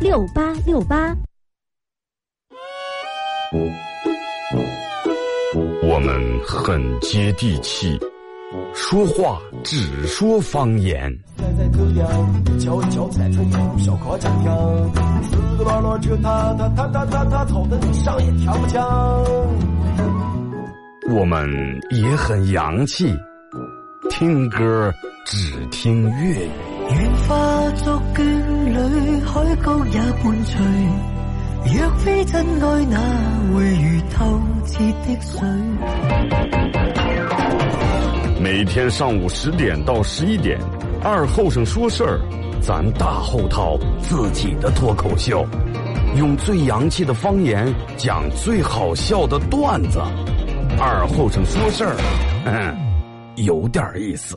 六八六八。我们很接地气，说话只说方言。我们也很洋气，听歌只听粤语。愿化作眷侣，海角也伴随。若非真爱，哪会如透彻的水？每天上午十点到十一点，二后生说事儿，咱大后套自己的脱口秀，用最洋气的方言讲最好笑的段子。二后生说事儿，嗯，有点意思。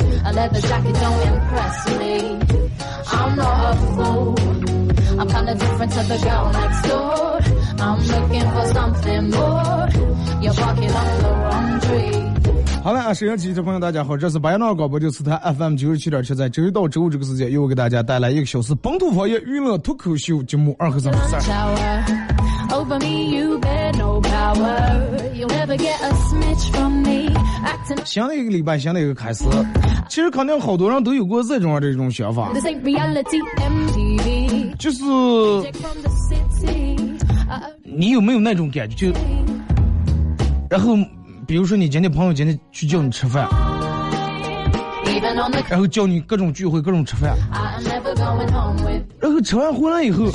A leather jacket don't impress me. I'm not a fool. I'm kinda different to the girl next door. I'm looking for something more. You're walking on the wrong tree. 好了啊，沈阳机的朋友，大家好，这是白闹广播电视台 FM 九十七点七，在周一到周五这个时间，又给大家带来一个小时本土方言娱乐脱口秀节目《二和三十三》。Over me, you bear no power. You'll never get a smidge from me. 现在一个礼拜，现在一个开始。其实肯定好多人都有过这种这种想法，就是你有没有那种感觉？就然后比如说你今天朋友今天去叫你吃饭，然后叫你各种聚会、各种吃饭，然后吃完回来以后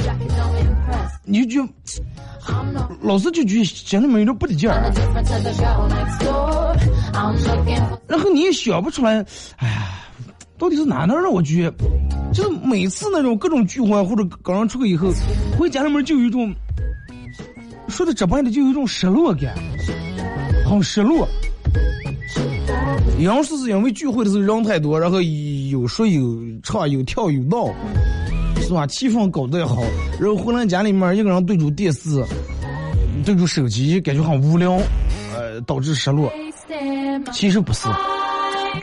你就。老是就觉得心里面有点不得劲儿，然后你也想不出来，哎呀，到底是哪能让我觉得，就是每次那种各种聚会或者跟人出去以后，回家里面就有一种，说的直白的就有一种失落感，很失落。杨是是因为聚会的时候人太多，然后有说有唱有跳有闹，是吧？气氛搞得也好，然后回来家里面一个人对住电视，对住手机，感觉很无聊，呃，导致失落。其实不是，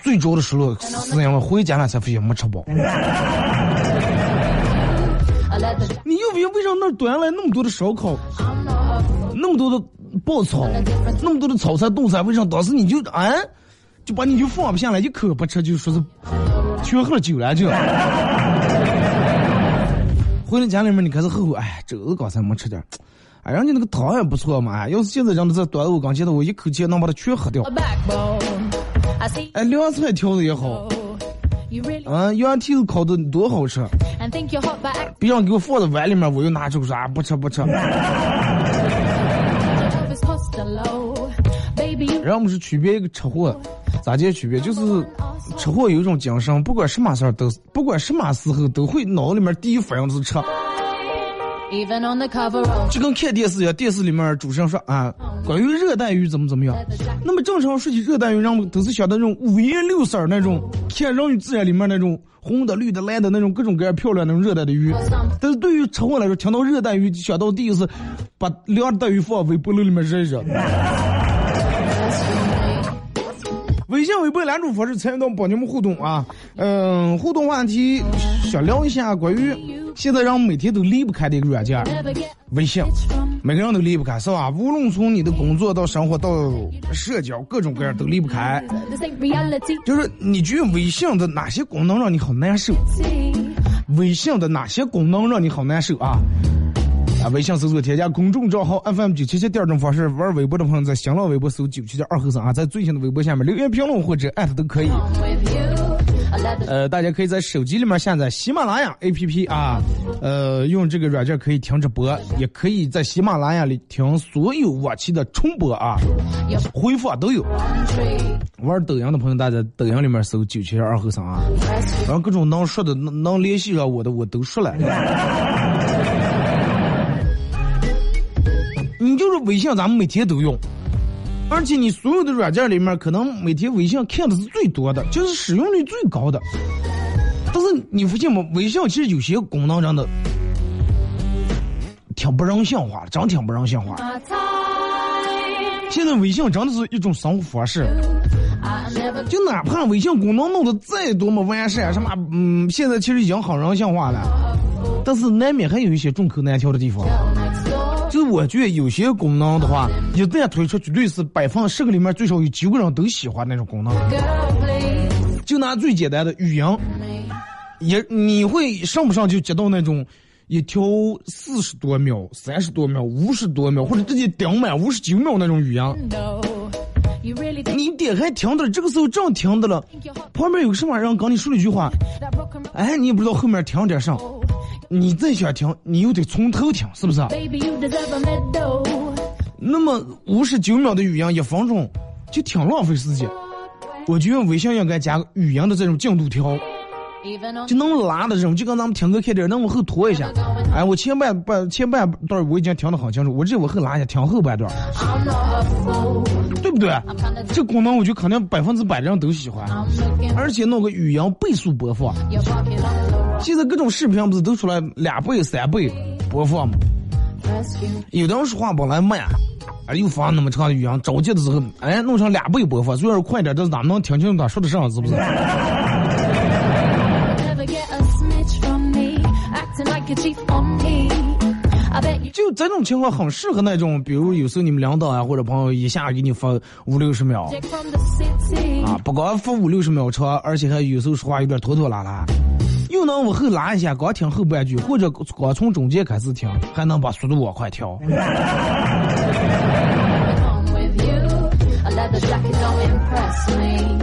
最主要的失落是因为回家了才发现没吃饱。a leather jacket. 你又别为啥那端来那么多的烧烤，那么多的爆炒，那么多的炒菜炖菜，为啥当时你就啊，就把你就放不下来，一口不吃，就说是全喝酒了就。回到家里面你开始后悔，哎，肘子刚才没吃点儿，哎，人家那个汤也不错嘛，哎，要是现在让他再端我刚见到我一口气能把它全喝掉哎，凉菜调的也好啊，羊蹄子烤的多好吃.别让给我放在碗里面，我又拿出说啊不吃不吃。我们是区别一个吃货，咋介区别？就是吃货有一种精神，不管什么事儿都，不管什么时候都会脑里面第一反应就是吃。就跟看电视一样，电视里面主持人说啊，关于热带鱼怎么怎么样。那么正常说起热带鱼，人们都是想到那种五颜六色那种，看人与自然里面那种红的、绿的、蓝的那种各种各样漂亮那种热带的鱼。但是对于吃货来说，听到热带鱼，就想到第一是把凉带鱼放微波炉里面热一热。微信、微博两种方式参与到帮你们互动啊，嗯，互动话题想聊一下关于现在人每天都离不开的一个软件微信。每个人都离不开，是吧？无论从你的工作到生活到社交，各种各样都离不开。就是你觉得微信的哪些功能让你好难受？微信的哪些功能让你好难受啊？啊，微信搜索添加公众账号 FM 九七七，第二种方式玩微博的朋友在新浪微博搜九七七二后生啊，在最新的微博下面留言评论或者艾特都可以。呃，大家可以在手机里面下载喜马拉雅 APP 啊，呃，用这个软件可以听直播，也可以在喜马拉雅里听所有往期的重播啊，回放都有。玩抖音的朋友，大家抖音里面搜九七二后生啊，然后各种能说的、能能联系上我的，我都说了。你就是微信，咱们每天都用，而且你所有的软件里面，可能每天微信看的是最多的，就是使用率最高的。但是你发现吗？微信其实有些功能真的挺不人性化的，真挺不人性化。现在微信真的是一种生活方式。就哪怕微信功能弄得再多么完善，什么嗯，现在其实已经很人性化了，但是难免还有一些众口难调的地方。就是我觉得有些功能的话，一旦推出，绝对是百分十个里面最少有九个人都喜欢那种功能。就拿最简单的语音，也你会上不上就接到那种一条四十多秒、三十多秒、五十多秒，或者直接顶满五十九秒那种语音，你点开听的，这个时候正听的了?旁边有个什么人跟你说了一句话。哎，你也不知道后面听点啥，你再想听，你又得从头听，是不是.那么五十九秒的语音一分钟，就挺浪费时间。我觉得微信应该加个语音的这种进度条就能拉的这种，就跟咱们听歌看电影能往后拖一下。哎，我前半半前半段我已经听得很清楚，我这我后拉一下，听后半段，对不对？这功能我就肯定百分之百的人都喜欢，而且弄个语音倍速播放。现在各种视频不是都出来两倍、三倍播放吗？有的人说话本来慢，哎，又发那么长的语音，着急的时候，哎，弄成两倍播放，虽然快点，但是咱们能听清楚他说的啥，是不是？就这种情况很适合那种，比如有时候你们领导啊或者朋友一下给你发五六十秒.啊，不光发五六十秒长，而且还有时候说话有点拖拖拉拉，又能往后拉一下，光听后半句，或者光从中间开始听，还能把速度往快调。home with you. A leather jacket don't impress me.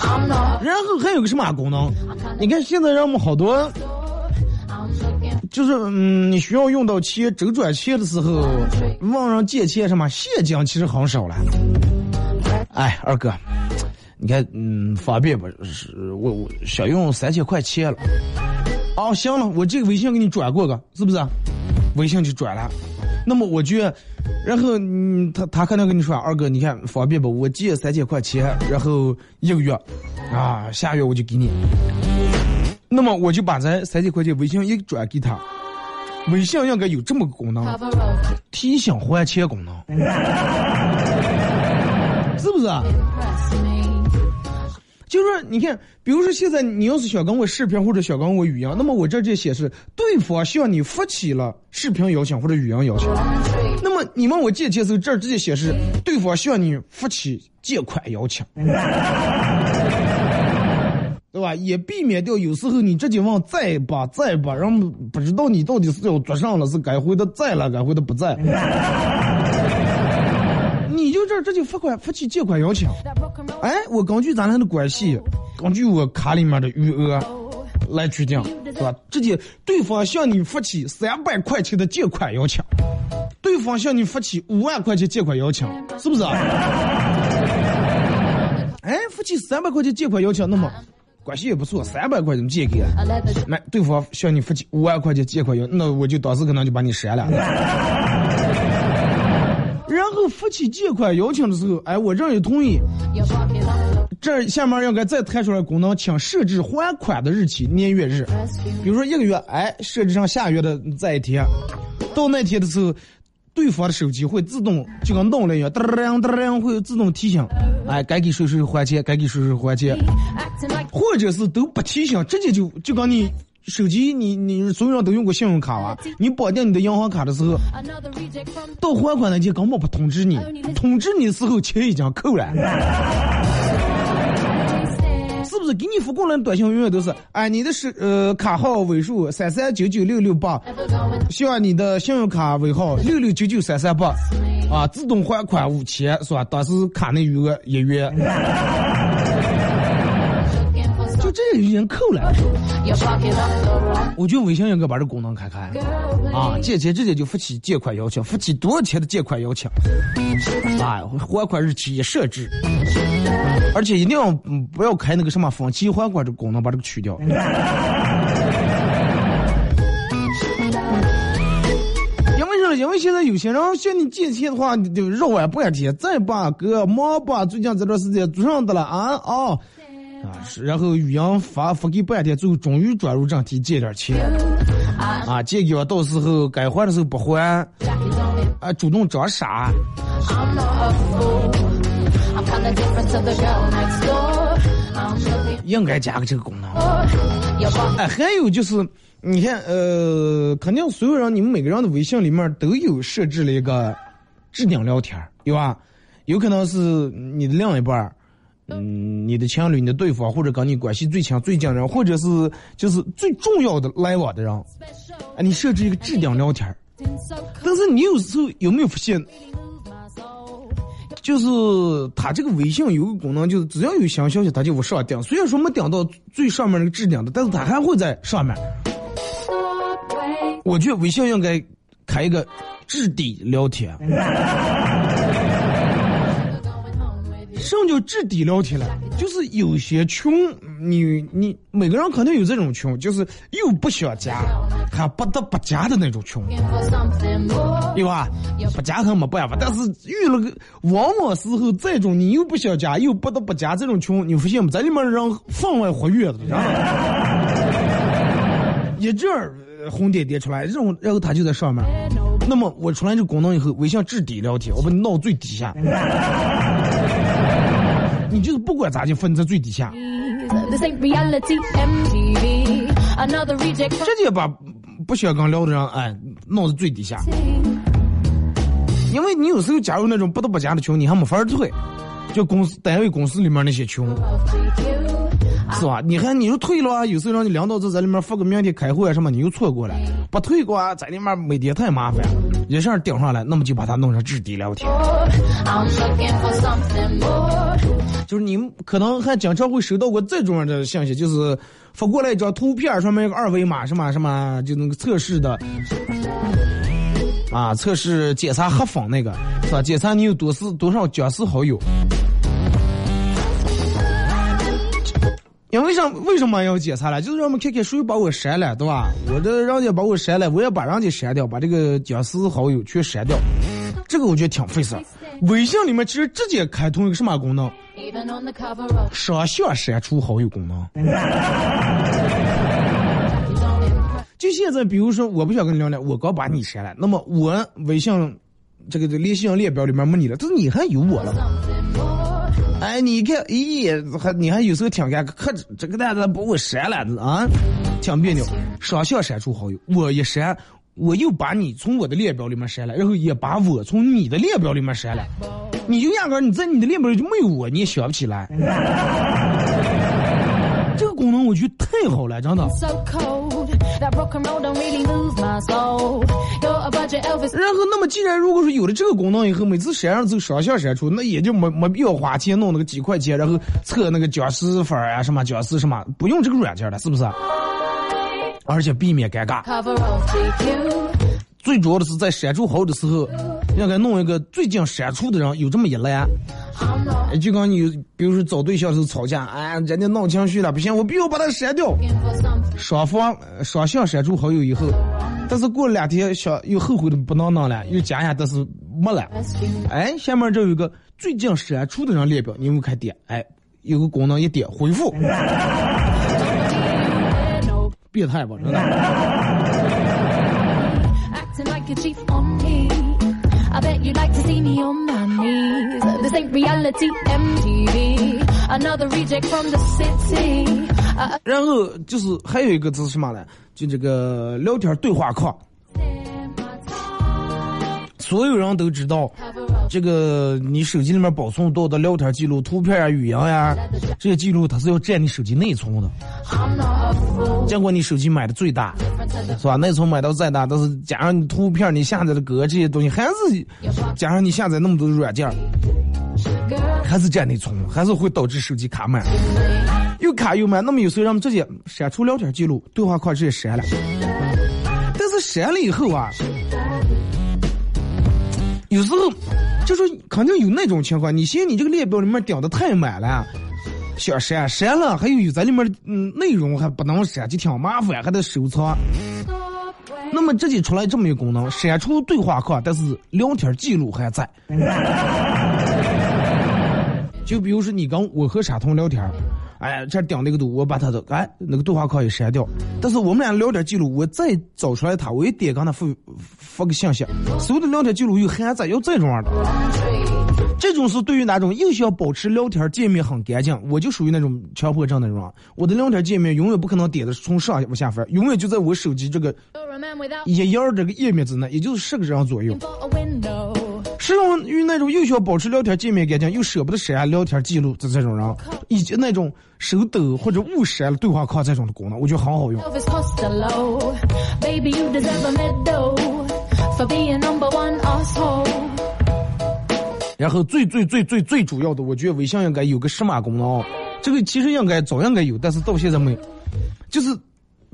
I'm not 然后还有个什么功能？你看现在让我们好多就是嗯，你需要用到钱周转钱的时候，问人借钱什么现金其实很少了。哎，二哥，你看嗯方便不？是我我想用三千块钱了。哦，行了，我这个微信给你转过个，是不是？微信就转了。那么我觉得，然后嗯，他他可能跟你说，二哥，你看方便不？我借三千块钱，然后一个月，啊，下月我就给你。那么我就把这三千块钱微信一转给他，微信应该有这么个功能，提醒还钱功能，是不是.就是说，你看，比如说现在你要是想跟我视频或者想跟我语音，那么我这就显示对方向你发起了视频邀请或者语音邀请。那么你问我借钱的时候，这儿直接显示对方向你发起借款邀请。对吧？也避免掉有时候你直接往再吧再吧，然后不知道你到底是要做上了，是该回的在了，该回的不在。你就这儿直接发款付起借款邀请，哎，我根据咱俩的关系，根据我卡里面的余额来决定，是吧？直接对方向你发起三百块钱的借款邀请，对方向你发起五万块钱借款邀请，是不是啊？哎，发起三百块钱借款邀请，那么关系也不错，三百块钱借给了，那对方向你发起五万块钱借款用，那我就当时可能就把你删了。然后发起借款邀请的时候，哎，我这也同意。这下面应该再弹出来功能，请设置还款的日期、年月日。比如说一个月，哎，设置上下月的这一天，到那天的时候，对方的手机会自动就跟弄了一样，噔噔噔噔，会自动提醒，哎，该给谁谁还钱，该给谁谁还钱，或者是都不提醒，直接就就跟你。手机，你你所有人都用过信用卡吧？你绑定你的银行卡的时候，到还款那天根本不通知你，通知你的时候钱已经扣了，不是？给你发过来的短信永远都是，哎，你的是呃卡号尾数三三九九六六八，希望你的信用卡尾号六六九九三三八，啊，自动还款五千是吧？当时卡内余额一元。就这个已经扣了，我觉得微信应该把这功能开开啊，借钱直接就发起借款邀请，发起多少钱的借款邀请，啊，还款日期也设置，而且一定要不要开那个什么分期还款这功能，把这个去掉。因为啥？因为现在有些人向你借钱的话，你就绕弯半天，再把哥忙吧，最近这段时间做上的了啊哦。啊，是，然后语音发发给半天，最后终于转入正题，借点钱，啊，借给我，到时候该还的时候不还，啊，主动装傻，应该加个这个功能。哎，还有就是，你看，呃，肯定所有人，你们每个人的微信里面都有设置了一个置顶聊天，有吧？有可能是你的另一半。嗯，你的情侣、你的对方，或者跟你关系最强、最近人，或者是就是最重要的来往的人，哎，你设置一个置顶聊天但是你有时候有没有发现，就是他这个微信有个功能，就是只要有新消息，他就往上顶。虽然说没顶到最上面那个置顶的，但是他还会在上面。我觉得微信应该开一个置顶聊天。什么叫置底聊天了？就是有些群，你你每个人肯定有这种群，就是又不想加，还不得不加的那种群，对吧？不加还没办法，但是遇了个往往时候这种你又不想加又不得不加这种群，你发现没？在里面让分外活跃的，然后 一阵儿红点点出来，然后然后他就在上面。那么我出来这功能以后，微信置底聊天，我把你闹最底下。你就是不管咋就分在最底下，直接把不想跟聊的人哎弄在最底下，因为你有时候加入那种不得不加的群，你还没法退，就公司单位公司里面那些群，是吧？你看你又退了啊，有时候让你领导在在里面发个明天开会啊什么，你又错过了，不退过啊，在里面每天太麻烦。一下顶上来，那么就把它弄成置顶聊天。就是你们可能还经常会收到过这种的信息，就是发过来一张图片，上面有个二维码，什么什么，就那个测试的，啊，测试检查黑粉那个，是吧？检查你有多少多少僵尸好友。因为什为什么要检查了？就是让我们看看谁把我删了，对吧？我这让人家把我删了，我也把人家删掉，把这个僵尸好友全删掉。这个我觉得挺费事。微信里面其实直接开通一个什么功能？双向删除好友功能。就现在，比如说我不想跟你聊了，我刚把你删了，那么我微信这个联系人列表里面没你了，但是你还有我了。哎，你看，咦，还你还有时候挺尴尬，可这个蛋子把我删了啊，挺别扭。双向删除好友，我一删，我又把你从我的列表里面删了，然后也把我从你的列表里面删了，你就压根你在你的列表里就没有我，你也想不起来。这个功功能我觉得太好了，真的。然后，那么既然如果说有了这个功能以后，每次山上走双向闪出，那也就没没必要花钱弄那个几块钱，然后测那个僵尸粉儿啊什么僵尸什么，不用这个软件了，是不是？而且避免尴尬。最主要的是在删除好友的时候，应该弄一个最近删除的人有这么一栏。就跟你，比如说找对象的时候吵架，哎，人家闹情绪了，不行，我必须把他删掉。双方双向删除好友以后，但是过了两天想又后悔的不能弄了，又加一下，但是没了。哎，下面这有个最近删除的人列表，你们看点，哎，有个功能一点回复，变态吧，真的。Acting like a chief on me. I bet you'd like to see me on my knees. This ain't reality, MTV. Another reject from the city. Uh, 然后就是还有一个字是什么呢？就这个聊天对话框.所有人都知道。这个你手机里面保存到的聊天记录、图片啊、语音呀、这些记录它是要占你手机内存的。见过你手机买的最大，是吧？内存买到再大，但是加上你图片、你下载的歌这些东西，还是加上你下载那么多软件，还是占内存，还是会导致手机卡满。又卡又满，那么有时候让我们直接删除聊天记录、对话框直接删了。但是删了以后啊，有时候就说肯定有那种情况，你嫌你这个列表里面点的太满了，想删删了，还有有在里面嗯内容还不能删，就挺麻烦，还得收藏。那么直接出来这么一个功能，删除对话框，但是聊天记录还在。就比如说你跟我和傻彤聊天儿，哎，这儿顶那个堵，我把他的哎那个对话框也删掉，但是我们俩聊天记录，我再找出来他，我一点给他发发个信息，所有的聊天记录又还在，要这种样的。这种是对于那种又想保持聊天界面很干净，我就属于那种强迫症那种。我的聊天界面永远不可能点的是从上往下翻，永远就在我手机这个一页儿这个页面之内，也就是十个人左右。适用于那种又想保持聊天界面干净，又舍不得删聊天记录的这种人，以及那种手抖或者误删了对话框这种的功能，我觉得很好用。然后最最最最最主要的，我觉得微信应该有个什么功能哦，这个其实应该早应该有，但是到现在没有。就是，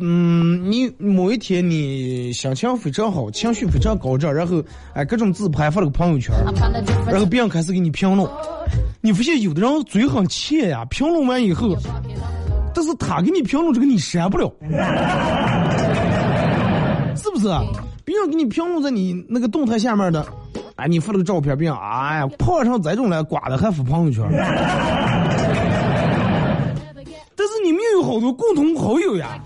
嗯，你某一天你心情非常好，情绪非常高涨，然后哎各种自拍发了个朋友圈，然后别人开始给你评论，你发现有的人嘴很欠呀，评论完以后，但是他给你评论这个你删不了，是不是？别人给你评论在你那个动态下面的，哎，你发了个照片，别人哎呀碰上这种来刮的还发朋友圈，但是你们有好多共同好友呀.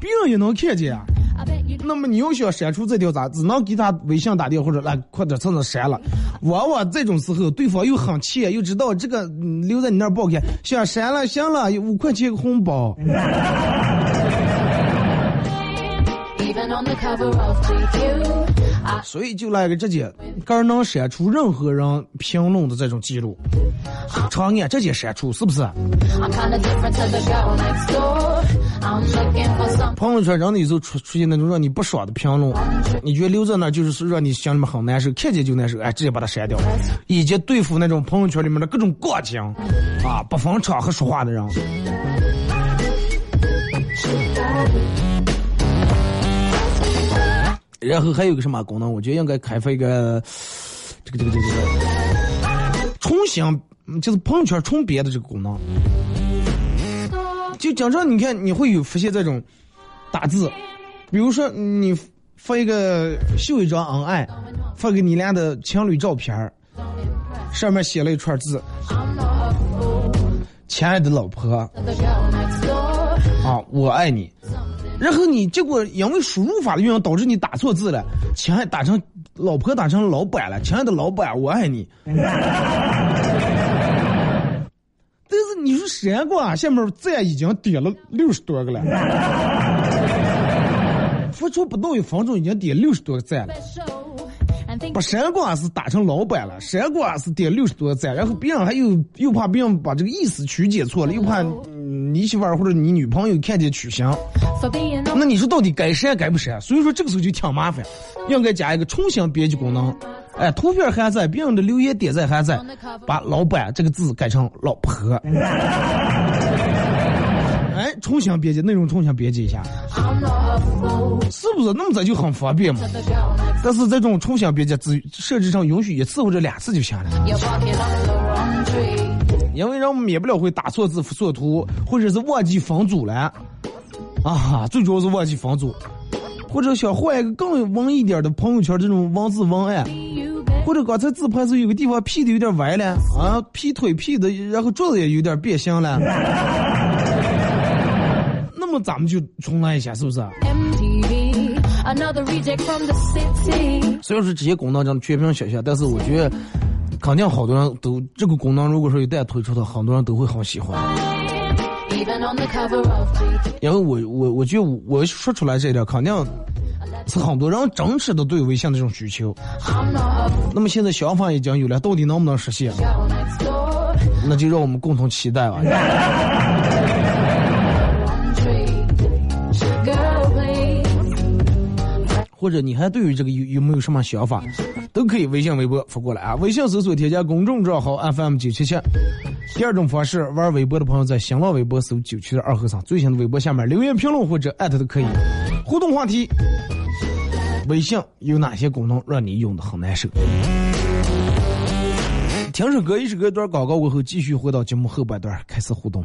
别人也能看见呀。I bet you 那么你要想删除这条咋，只能给他微信打电话或者来快点趁着删了。往往这种时候，对方又很气，又知道这个、嗯留在你那儿不好看，想删了行了，有五块钱个红包。I 所以就来个直接，个能删除任何人评论的这种记录，长按直接删除，是不是？朋友圈真的有时候出出现那种让你不爽的评论，你觉得留在那就是让你心里面很难受，看见就难受，哎，直接把它删掉，以及对付那种朋友圈里面的各种过情啊，不分场合说话的人。然后还有个什么功能？我觉得应该开发一个这个这个这个这个重新，就是朋友圈重编的这个功能。就经常你看你会有发现这种打字，比如说你发一个秀一张恩爱，发给你俩的情侣照片上面写了一串字亲爱的老婆啊，我爱你。然后你结果因为输入法的原因导致你打错字了，亲爱打成老婆打成老板了，亲爱的老板我爱你。但是你说删过啊，下面赞已经点了六十多个了，付出不到一分钟已经点六十多个赞了。把删过是打成老板了，删过是点六十多个赞，然后别人还又又怕别人把这个意思曲解错了，又怕你媳妇儿或者你女朋友看见取香，for being 那你说到底该删该不删？所以说这个时候就挺麻烦，应该加一个重新编辑功能。哎，图片还在，别人的留言点赞还在，把老板这个字改成老婆。哎，重新编辑内容，重新编辑一下.是不是？那么咱就很方便嘛。但是这种重新编辑只设置上允许一次或者两次就行了，因为人们免不了会打错字、错图，或者是忘记分组了，啊，最主要是忘记分组，或者想换一个更文艺点的朋友圈这种文字文案，或者刚才自拍时有个地方 P 的有点歪了，啊，P 腿 P 的，然后桌子也有点变形了，那么咱们就重来一下，是不是. Another reject from the city. 虽然说这些功能真的全凭想象，但是我觉得肯定好多人都这个功能，如果说一旦推出的，很多人都会很喜欢。因为我我我觉得我说出来这一点，肯定是很多人真实的对微信的这种需求。那么现在想法已经有了，到底能不能实现？那就让我们共同期待吧。或者你还对于这个有有没有什么想法，都可以微信、微博发过来啊。微信搜索添加公众账号 FM 九七七。第二种方式，玩微博的朋友在新浪微博搜九七二和尚，最新的微博下面留言评论或者艾特都可以。互动话题：微信有哪些功能让你用的很难受？听首歌，一首歌一段广告过后，继续回到节目后半段开始互动。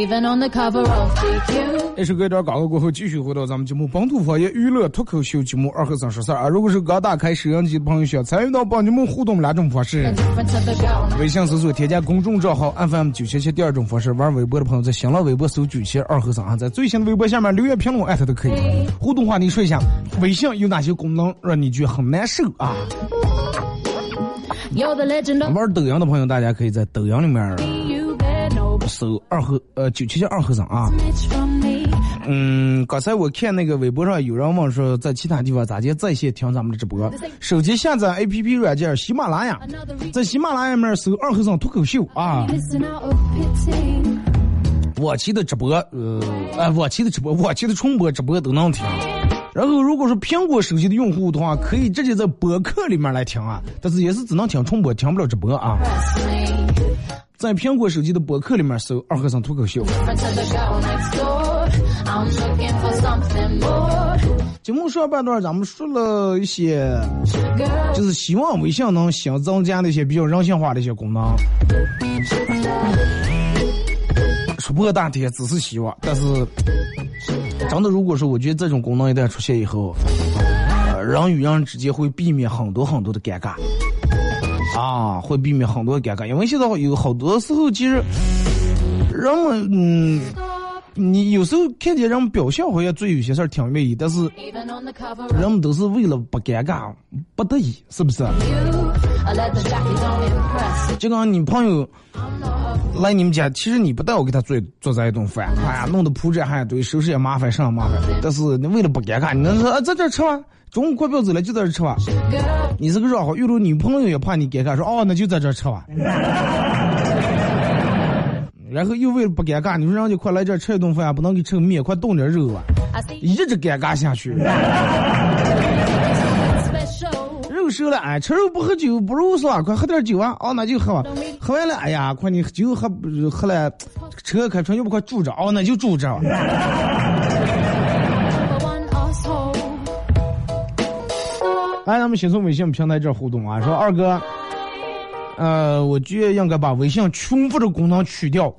Even on the cover of GQ. 这首歌一段广告过后，继续回到咱们节目《本土方言娱乐脱口秀》节目二和尚说事儿啊！如果是刚打开摄像机的朋友，需要参与到帮你们互动两种方式.微信搜索添加公众账号 FM 九七七；第二种方式，玩微博的朋友在新浪微博搜九七二和尚啊，在最新的微博下面留言评论艾特都可以。互动话题说一下，微信有哪些功能让你觉得很难受啊玩抖音的朋友，大家可以在抖音里面搜二和呃九七七二和尚啊。嗯，刚才我看那个微博上有人问说，在其他地方咋接在线听咱们的直播？手机下载 APP 软件喜马拉雅，在喜马拉雅里面搜二和尚脱口秀啊。我期的直播，呃，哎，往期的直播，往期的重播直播都能听。然后，如果是苹果手机的用户的话，可以直接在播客里面来听啊，但是也是只能听重播，听不了直播啊。在苹果手机的博客里面搜“二和尚脱口秀”。节目上半段咱们说了一些，就是希望微信能新增加那些比较人性化的一些功能。说破大天只是希望，但是真的，如果说我觉得这种功能一旦出现以后，呃，人与人之间会避免很多很多的尴尬，啊，会避免很多尴尬，因为现在有好多时候其实人们，嗯，你有时候看见人们表现好像做有些事儿挺愿意，但是人们都是为了不尴尬，不得已，是不是.就跟你朋友来你们家，其实你不带我给他做做这一顿饭，哎呀，弄得铺这还堆，收拾也麻烦，上麻烦。但是你为了不尴尬，你能说啊，在这吃吧，中午快不要走了，就在这吃吧。你是个绕好，有时候女朋友也怕你尴尬，说哦，那就在这吃吧。然后又为了不尴尬，你说让你快来这吃一顿饭，不能给吃个面，快冻点肉啊，一直尴尬下去。熟了，哎，吃肉不喝酒，不肉是吧？快喝点酒啊！哦，那就喝吧。喝完了，哎呀，快你酒喝不喝了，车开出来，要不快住着？哦，那就住着。哎，咱们先从微信平台这互动啊，说二哥，呃，我觉得应该把微信群发的功能去掉.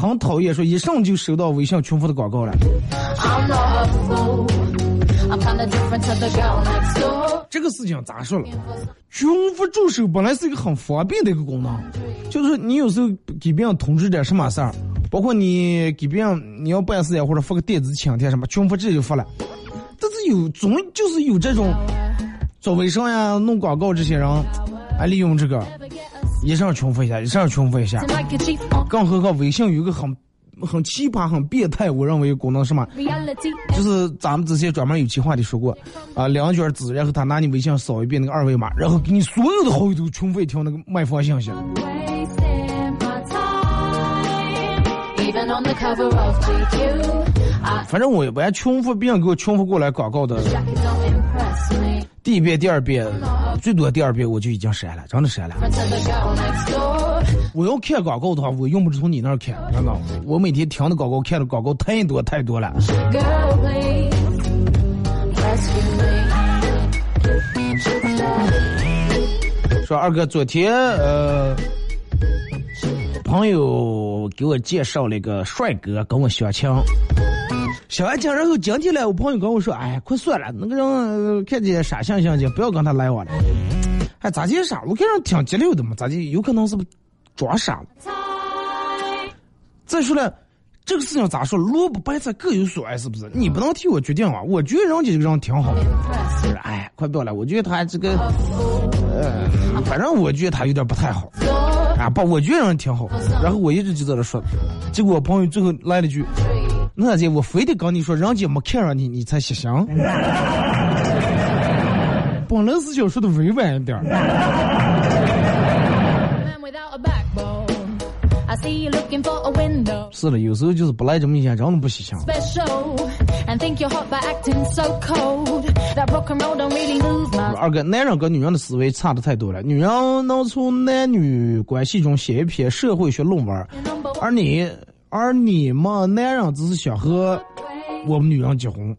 很讨厌，说一上就收到微信群发的广告了。这个事情咋说了？群发助手本来是一个很方便的一个功能，就是你有时候给别人通知点什么事儿，包括你给别人你要办事呀，或者发个电子请帖什么，群发直接就发了。但是有总就是有这种做微商呀、弄广告这些人，还利用这个一上群发一下，一上群发一下。更何况微信有一个很很奇葩、很变态，我认为功能什么？就是咱们之前专门有期话题说过，啊，两卷纸，然后他拿你微信扫一遍那个二维码，然后给你所有的好友都群发一条那个卖方信息。反正我一般群发别人给我群发过来广告的.第一遍、第二遍，最多第二遍我就已经删了，真的删了。我要看广告的话，我用不着从你那儿看，真的。我每天听的广告、看的广告太多太多了。说二哥，昨天呃，朋友给我介绍了一个帅哥跟我相亲，相完亲，然后今天来，我朋友跟我说，哎，快算了，那个人看见傻相相的，不要跟他来往了。哎，咋介傻？我看人挺急溜的嘛，咋就有可能是不装傻了？再说了，这个事情咋说？萝卜白菜各有所爱，是不是？你不能替我决定啊！我觉得人家这个人挺好。哎，快不要了，我觉得他这个，呃，反正我觉得他有点不太好。啊不，我觉得人挺好。然后我一直就在那说，结果我朋友最后来了句：“那姐，我非得跟你说，人家没看上你，你才写香。”本来是想说的委婉一点是的，有时候就是不来这么一下，真的不稀罕。二哥，男人跟女人的思维差的太多了。女人能从男女关系中写一篇社会学论文，而你，而你们男人只是想和我们女人结婚。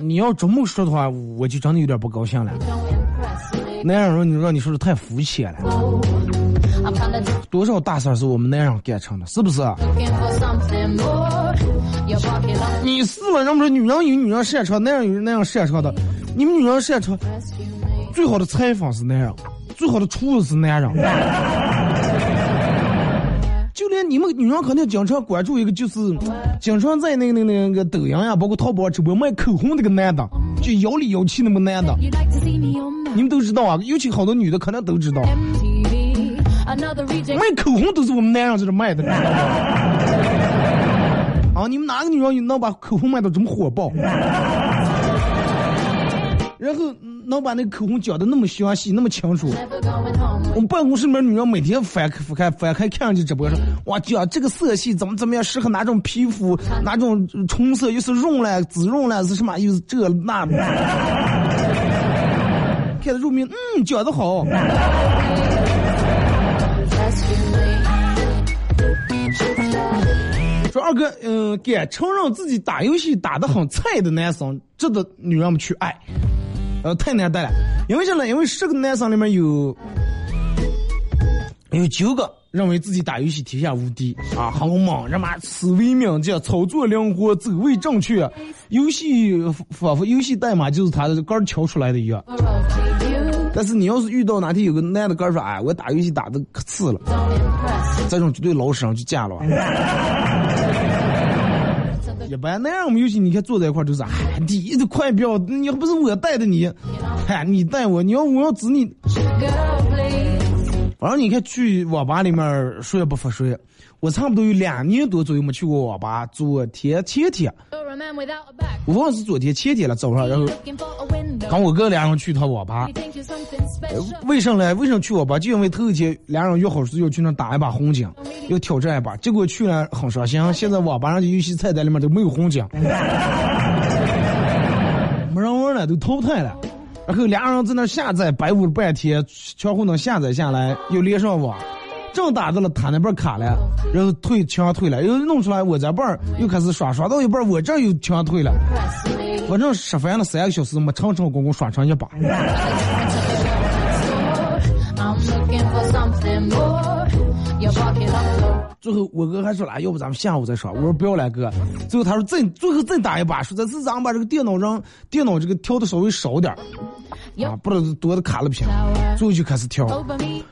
你要这么说的话，我就真的有点不高兴了。don't impress me. 男人说你让你说的太肤浅了，多少大事儿是我们男人干成的，是不是？你是了，人不说女人有女人擅长，男人有男人擅长的。你们女人擅长最好的采访是男人，最好的厨子是男人。你们女人肯定经常关注一个，就是经常在那个那个那个抖音呀，包括淘宝直播卖口红那个男的，就摇里摇气那么男的，你们都知道啊，尤其好多女的可能都知道，卖口红都是我们男人在这卖的。啊，你们哪个女人能把口红卖到这么火爆？然后能把那个口红讲的那么详细，那么清楚。我们办公室里面女人每天翻开翻开翻开看上去直播说，哇，讲这个色系怎么怎么样，适合哪种皮肤，哪种唇色，又是润了、滋润了，是什么，又是这那。看着入迷，嗯，讲的好。说二哥，嗯、敢承认自己打游戏打得很菜的男生，值得女人们去爱。呃，太难带了，因为啥呢？因为十个男生里面有有九个认为自己打游戏天下无敌啊，很猛，他妈思维敏捷，操作灵活，走位正确，游戏仿佛游戏代码就是他的杆敲出来的一样。但是你要是遇到哪天有个男的杆儿说，哎，我打游戏打的可次了，这种绝对老实人就嫁了。一般那样我们游戏，你看坐在一块儿就是，哎，你这快表，你要不是我带的你，嗨，你带我，你要我要指你，反正你看去网吧里面睡也不服睡，我差不多有两年多左右没去过网吧。昨天前天.我忘是昨天前天了早上，然后.跟我哥俩人去趟网吧为什么呢？为什么去网吧？就因为头一天俩人约好是要去那打一把红警，要挑战一把。结果去了很伤心，现在网吧上的游戏菜单里面都没有红警，没人玩了，都淘汰了。然后俩人在那下载，摆舞了半天，全乎能下载下来，又连上网。正打到了他那边卡了，然后退枪退了，又弄出来我这边儿又开始刷，刷到一半我这又枪退了，反正吃饭了三个小时，没成成功功刷成一把。最后我哥还说了，要不咱们下午再耍。我说不要了，哥。最后他说再最后再打一把，说这次咱们把这个电脑让电脑这个调的稍微少点儿啊，不然多的卡了不行。最后就开始调.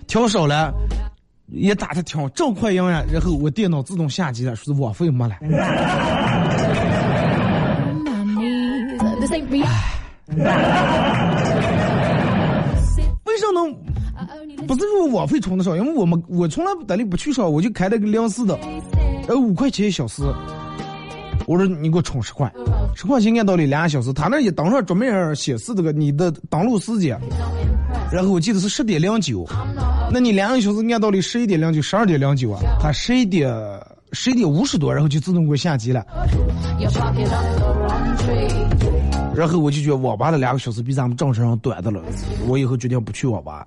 调少了也打的挺好，正快赢呀，然后我电脑自动下机了，说是网费没了。为啥能 I only 不是说网费充的少？因为我们我从来单里不去上，我就开了个两四的，呃五块钱一小时。我说你给我充十块，十块钱按道理俩小时，他那一登上桌面上显示这个你的登录时间，然后我记得是十点零九，那你两个小时按道理十一点零九、十二点零九啊，他十一点十一点五十多，然后就自动给我下机了，然后我就觉得网吧的两个小时比咱们正常人短的了，我以后决定不去网吧。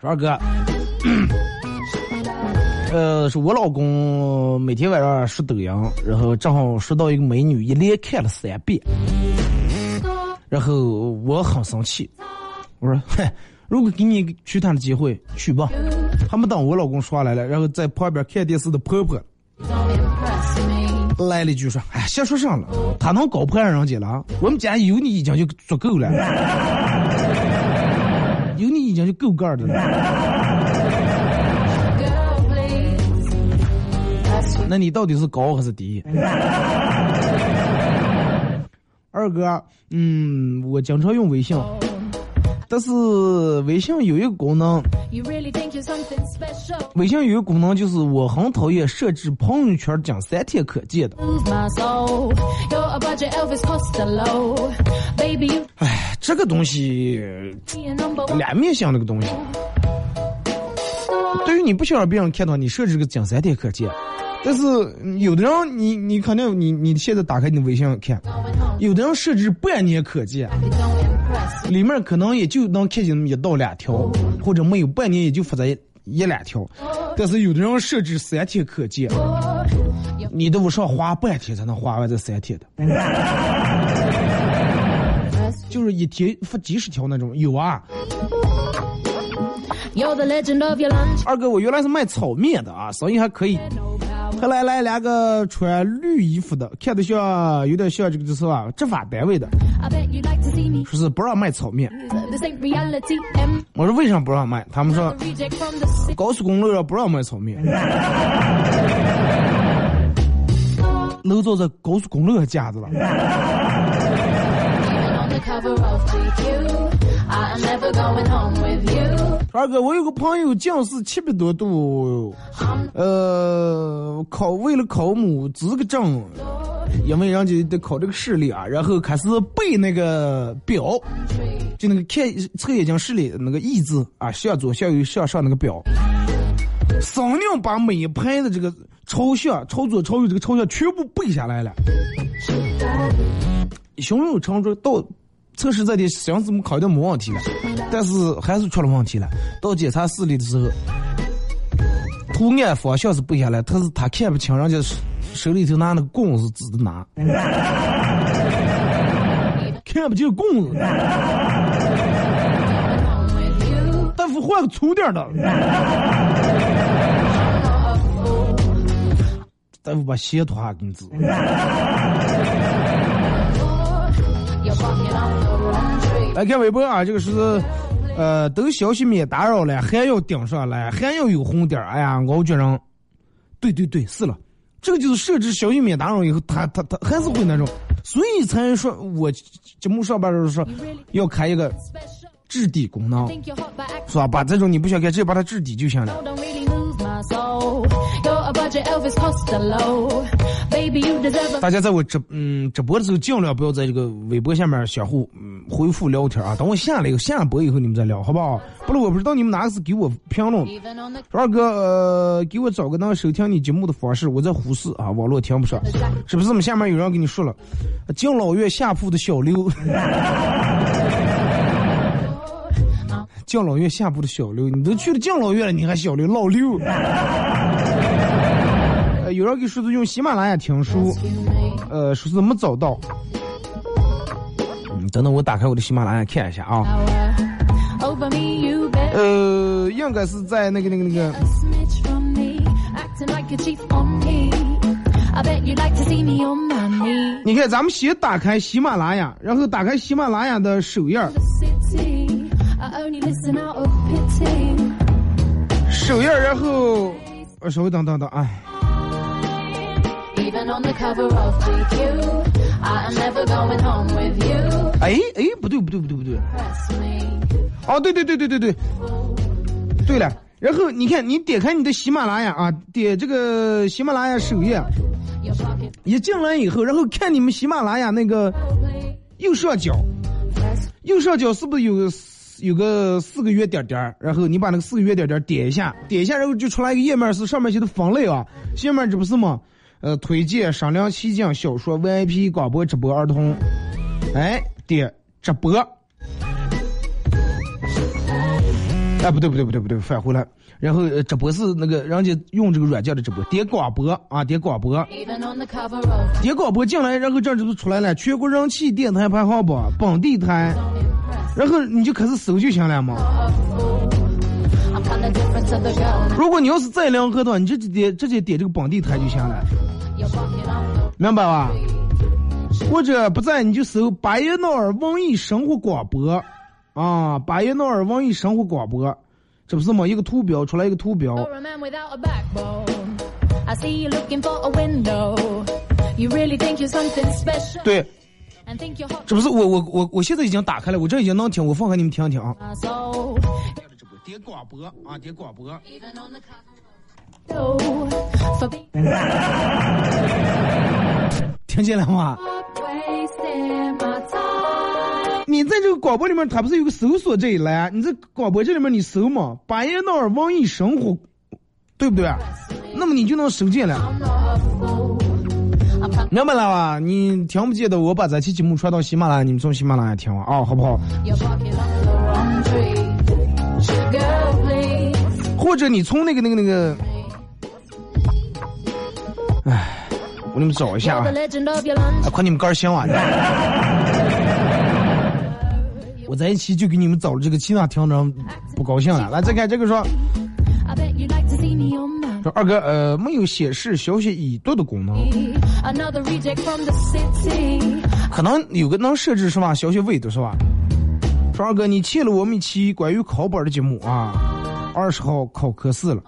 说二哥，呃，是我老公每天晚上刷抖音，然后正好刷到一个美女，一连看了三遍。然后我很生气，我说：“嗨，如果给你一个取她的机会，去吧。”还没等我老公说话来了，然后在旁边看电视的婆婆来了一句说：“哎，瞎说上了，他能搞破人家了？我们家有你已经就足够了，有你已经就够干的了。那你到底是高还是低？”二哥，嗯，我经常用微信，但是微信有一个功能，微信有一个功能就是我很讨厌设置朋友圈仅三天可见的。哎，这个东西两面性，这个东西对于你不想让别人看到，你设置个仅三天可见。但是有的人你你肯定你你现在打开你微信看，有的人设置半年可见。里面可能也就能看见那么一到两条，或者没有半年也就发在一两条，但是有的人设置三天可见，你都不上花半天才能花完这三天的，就是一天发几十条那种，有啊。二哥，我原来是卖炒面的啊，生意还可以。后来来两个穿绿衣服的，看着像有点像这个就是啊执法单位的.说是不让卖炒面。我说为什么不让卖？他们说.高速公路上不让卖炒面。楼坐在高速公路上架子了。二哥，我有个朋友近视七百多度，呃，考为了考母资格证，因为人家得考这个视力啊，然后开始背那个表，就那个看测眼睛视力那个义字啊，向左向右向上那个表，生硬把每一排的这个朝向、朝左、朝右这个朝向全部背下来了。胸有成竹，到测试这里想怎么考都没问题了，但是还是出了问题了。到检查视力的时候，图案方向是背下来，但是他看不清，人家手里头拿那个棍子指着拿，看不见棍子。大夫换个粗点的。大夫把鞋脱下给你指。来看微博啊，这个是，呃，都消息免打扰了，还要顶上来，还要有红点儿。哎呀，我觉着，对对对，是了，这个就是设置消息免打扰以后，他他他还是会那种，所以才说我节目上班的时候说要开一个置底功能.是吧？把这种你不想开，直接把它置底就行了。大家在我直嗯直播的时候，尽量不要在这个微博下面相互嗯回复聊天啊。等我下了以后下播以后，你们再聊，好不好？不然我不知道你们哪个是给我评论。二哥，呃，给我找个能收听你节目的方式，我在呼市啊，网络听不上，是不是？我们下面有人跟你说了，敬老院下铺的小刘，敬老院下铺的小刘，你都去了敬老院了，你还小刘老刘？有人给叔叔用喜马拉雅听书呃叔叔没找到等等我打开我的喜马拉雅看一下啊。呃应该是在那个那个那个。你看咱们先打开喜马拉雅然后打开喜马拉雅的首页首页然后稍微等等等啊 Even on the cover of GQ, I am never going home with you. 哎哎，不对不对不对不对，Press me. 哦，对对对对对对，对了，然后你看，你点开你的喜马拉雅啊，点这个喜马拉雅首页，Your pocket 一进来以后，然后看你们喜马拉雅那个 play. 右上角，Press 右上角是不是有个四有个四个圆点点儿？然后你把那个四个圆点点点一下，点一下，然后就出来一个页面，是上面写的分类啊。下面这不是吗？呃，推荐、商量、奇讲、小说、VIP、广播、直播、儿童。哎，点直播。哎，不对不对不对不对，返回来。然后呃直播是那个人家用这个软件的直播，点广播啊，点广播点广播进来，然后这儿就出来了，全国人气电台排行榜，本地台，然后你就开始搜就行了嘛。如果你要是再连个的话，你直接直接点这个本地台就行了。明白吧？或者不在，你就搜巴彦淖尔文艺生活广播。啊，巴彦淖尔文艺生活广播，这不是吗？一个图标出来，一个图标对。这不是我，我我我现在已经打开了，我这已经能听，我放给你们听听啊。点广播啊，点广播。听见了吗？你在这个广播里面，它不是有个搜索这一栏？你在广播这里面你搜嘛，巴彦淖尔文艺生活，对不对？那么你就能收进了，明白了吧？你听不见的，我把这期节目传到喜马拉雅，你们从喜马拉雅听啊，好不好？或者你从那个那个那个，哎，我给你们找一下啊快你们杆儿行啊！我在一起就给你们找了这个其他听众不高兴了。来，再看这个说。说二哥，呃，没有显示消息已读的功能.可能有个能设置是吧？消息未读是吧？说二哥，你欠了我们一期关于考本的节目啊，二十号考科四了.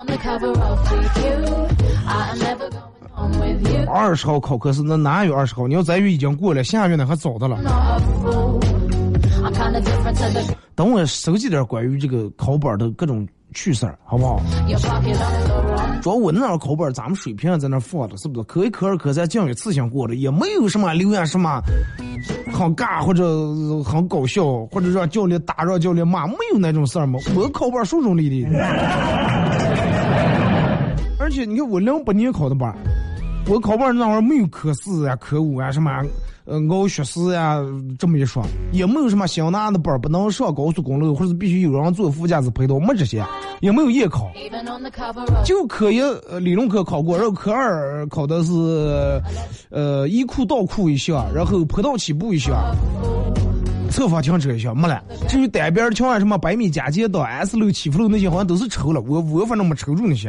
二十号考科四，那哪有二十号？你要咱月已经过了，下月呢还早的了等我收集点关于这个考本的各种趣事儿，好不好主要我那哪儿考本，咱们水平在那儿放着，是不是？科一、科二、科三降一次性过的，也没有什么留言什么很尬或者很搞笑，或者让教练打让教练骂，没有那种事儿嘛。我考班顺顺利利的，而且你看我零八年考的班，我考班那会儿没有科四啊、科五啊什么，呃，熬学士呀这么一说，也没有什么新拿的本不能上高速公路，或者必须有人坐副驾驶陪同，没这些，也没有夜考。就科一呃理论课考过，然后科二考的是呃一库倒库一项，然后坡道起步一项，侧方停车一项没了。至于单边桥啊什么百米加减道、S 路起伏路那些好像都是抽了，我我反正没抽中那些。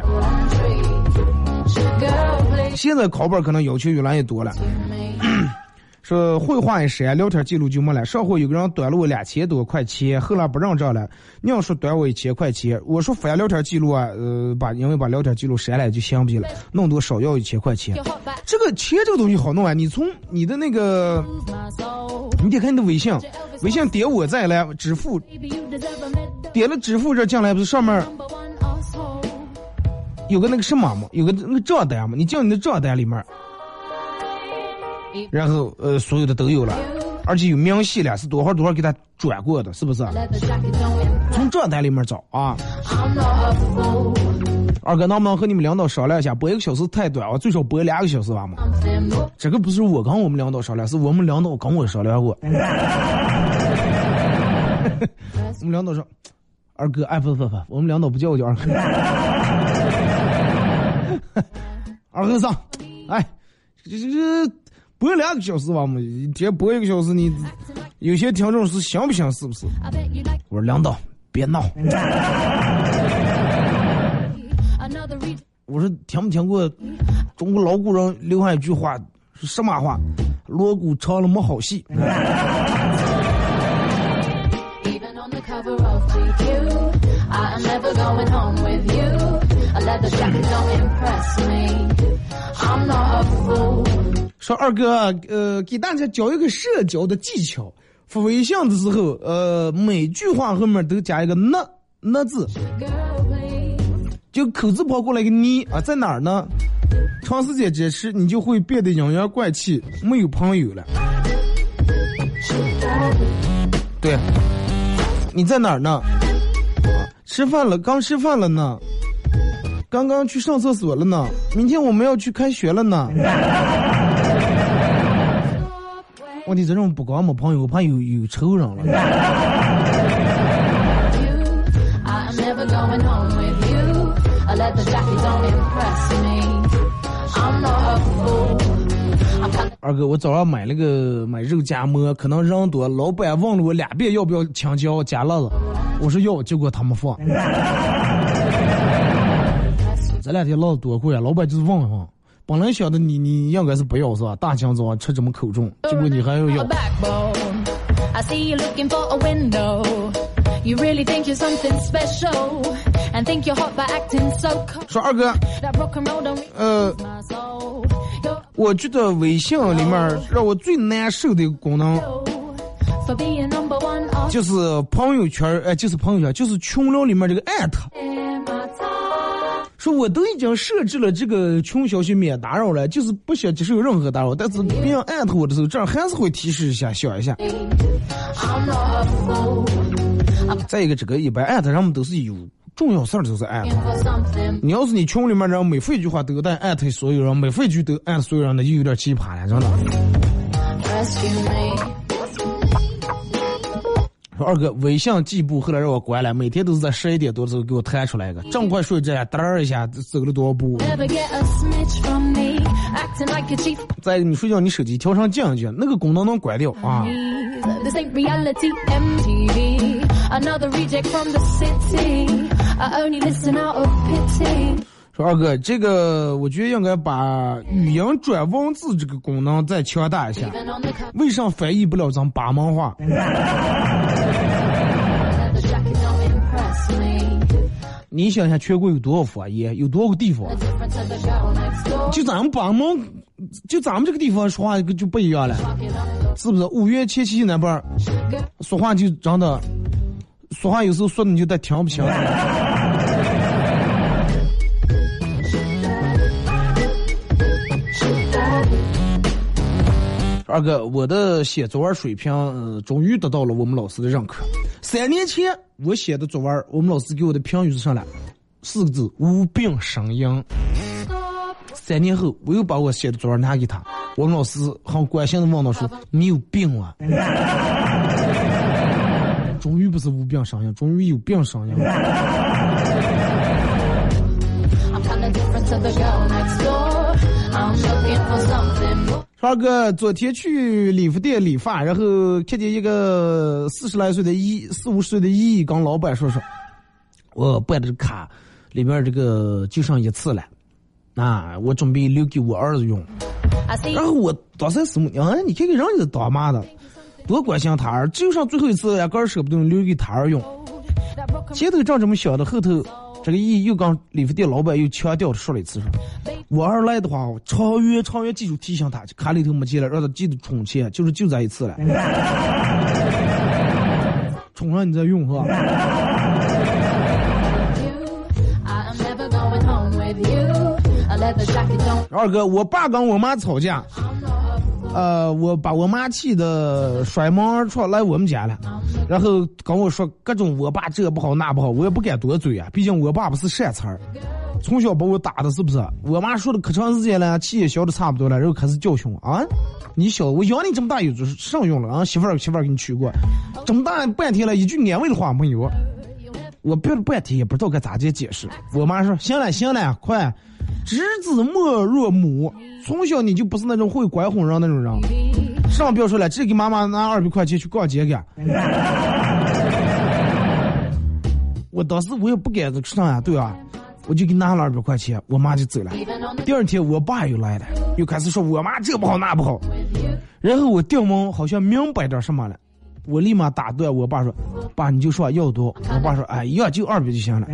现在考本可能要求越来越多了。说绘画一删，聊天记录就没了。上回有个人短了我两千多块钱，后来不认账了。你要说短我一千块钱，我说翻聊天记录啊，呃，把因为把聊天记录删了就行不行了，弄多少要一千块钱这个钱这个东西好弄啊，你从你的那个.你得看你的微信，微信点我再来支付.点了支付这进来不是上面.有个那个什么嘛，有个那个账单嘛，你进你的账单里面，然后呃所有的都有了，而且有明细了，是多少多少给他转过的，是不是？从账单里面找啊。二哥，能不能和你们领导商量一下，播一个小时太短了，最少播两个小时吧嘛？这个不是我跟我们领导商量，是我们领导跟我商量过。我们领导说，二哥，哎，不不不，我们领导不叫我叫二哥。二哥上，哎，这这这播两个小时吧嘛，一天播一个小时，你 有些听众是行不行？是不是我说领导，别闹。我说听没听过中国老古人留下一句话是什么话？锣鼓长了没好戏。说二哥呃给大家教一个社交的技巧发微信的时候呃每句话后面都加一个呢呢字。就口字旁过来一个呢啊在哪儿呢？长时间解释你就会变得阴阳怪气没有朋友了。对你在哪儿呢？吃饭了刚吃饭了呢。刚刚去上厕所了呢。明天我们要去开学了呢。问题这种不光没朋友我怕有有仇人了。二哥我早上买那个买肉夹馍可能人多老板问了我俩遍要不要青椒夹辣子我说要结果他们放。这两天辣子多贵啊老板就是问问本来想的你你应该是不要是吧？大清早吃这么口重，结果你还要要.说二哥呃我觉得微信里面让我最难受的功能就是朋友圈，呃，就是朋友圈，就是群聊里面这个艾特。说我都已经设置了这个群消息免打扰了，就是不想接受任何打扰，但是别人艾特我的时候，这样还是会提示一下，想一下。再一个，这个一般艾特人们都是有重要事儿就是艾特。你要是你群里面人每发一句话都带艾特所有人，每发一句都艾特所有人，那就有点奇葩了，真的。二哥，微信计步后来让我关了，每天都是在十一点多的时候给我弹出来一个，正快睡着，嘚儿一下走了多少步。在你睡觉，你手机调成静音，那个功能能关掉啊。说二哥，这个我觉得应该把语音转文字这个功能再强大一下。为啥翻译不了咱八门话？你想想，全国有多少佛爷，有多少个地方？就咱们巴门，就咱们这个地方说话就不一样了，是不是？五月七七那边说话就真的，说话有时候说的你就得听不清。二哥，我的写作文水平，呃，终于得到了我们老师的认可。三年前我写的作文，我们老师给我的评语是啥了？四个字：无病呻吟。三年后，我又把我写的作文拿给他，我们老师很关心的问道说：“你有病啊？” 终于不是无病呻吟，终于有病呻吟。二哥，昨天去理发店理发，然后看见一个四十来岁的姨，四五十岁的姨跟老板说说，我办的这卡里面这个就剩一次了，啊，我准备留给我儿子用。然后我当时什么？啊，你看看人家当妈的，多关心他儿，就剩最后一次，压根儿舍不得留给他儿用。前头正这么想的，后头这个姨又跟理发店老板又强调说了一次说，我二来的话，超越超越记住提醒他，卡里头没钱了，让他记得充钱，就是就这一次了。充上你再用是吧？二哥，我爸跟我妈吵架，呃，我把我妈气的摔门而出来我们家了，然后跟我说各种我爸这不好那不好，我也不敢多嘴啊，毕竟我爸不是善茬儿，从小把我打的是不是？我妈说的可长时间了，气也消的差不多了，然后开始教训我啊，你小我养你这么大有就是上用了啊，媳妇儿媳妇儿给你娶过，这么大半天了，一句安慰的话没有。我憋了半天也不知道该咋接解释。我妈说：“行了行了，快，知子莫若母。从小你就不是那种会拐哄人那种人。上不要说了，直接给妈妈拿二百块钱去逛街去。我当时我也不敢上呀，对吧？我就给拿了二百块钱，我妈就走了。第二天我爸又来了，又开始说我妈这不好那不好。然后我掉毛好像明白点什么了，我立马打断我爸说：“爸，你就说要多。”我爸说：“哎呀，就二百就行了。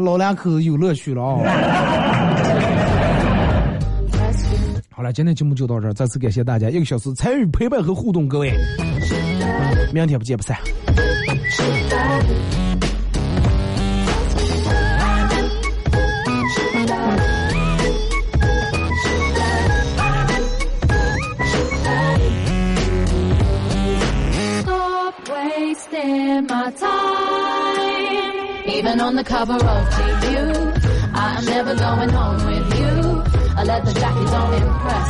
老两口子有乐趣了啊.好了，今天节目就到这儿，再次感谢大家一个小时参与陪伴和互动，各位，明天不见不散。Stop wasting my time. Even on the cover of GQ, I am never going home with you. A leather jacket don't impress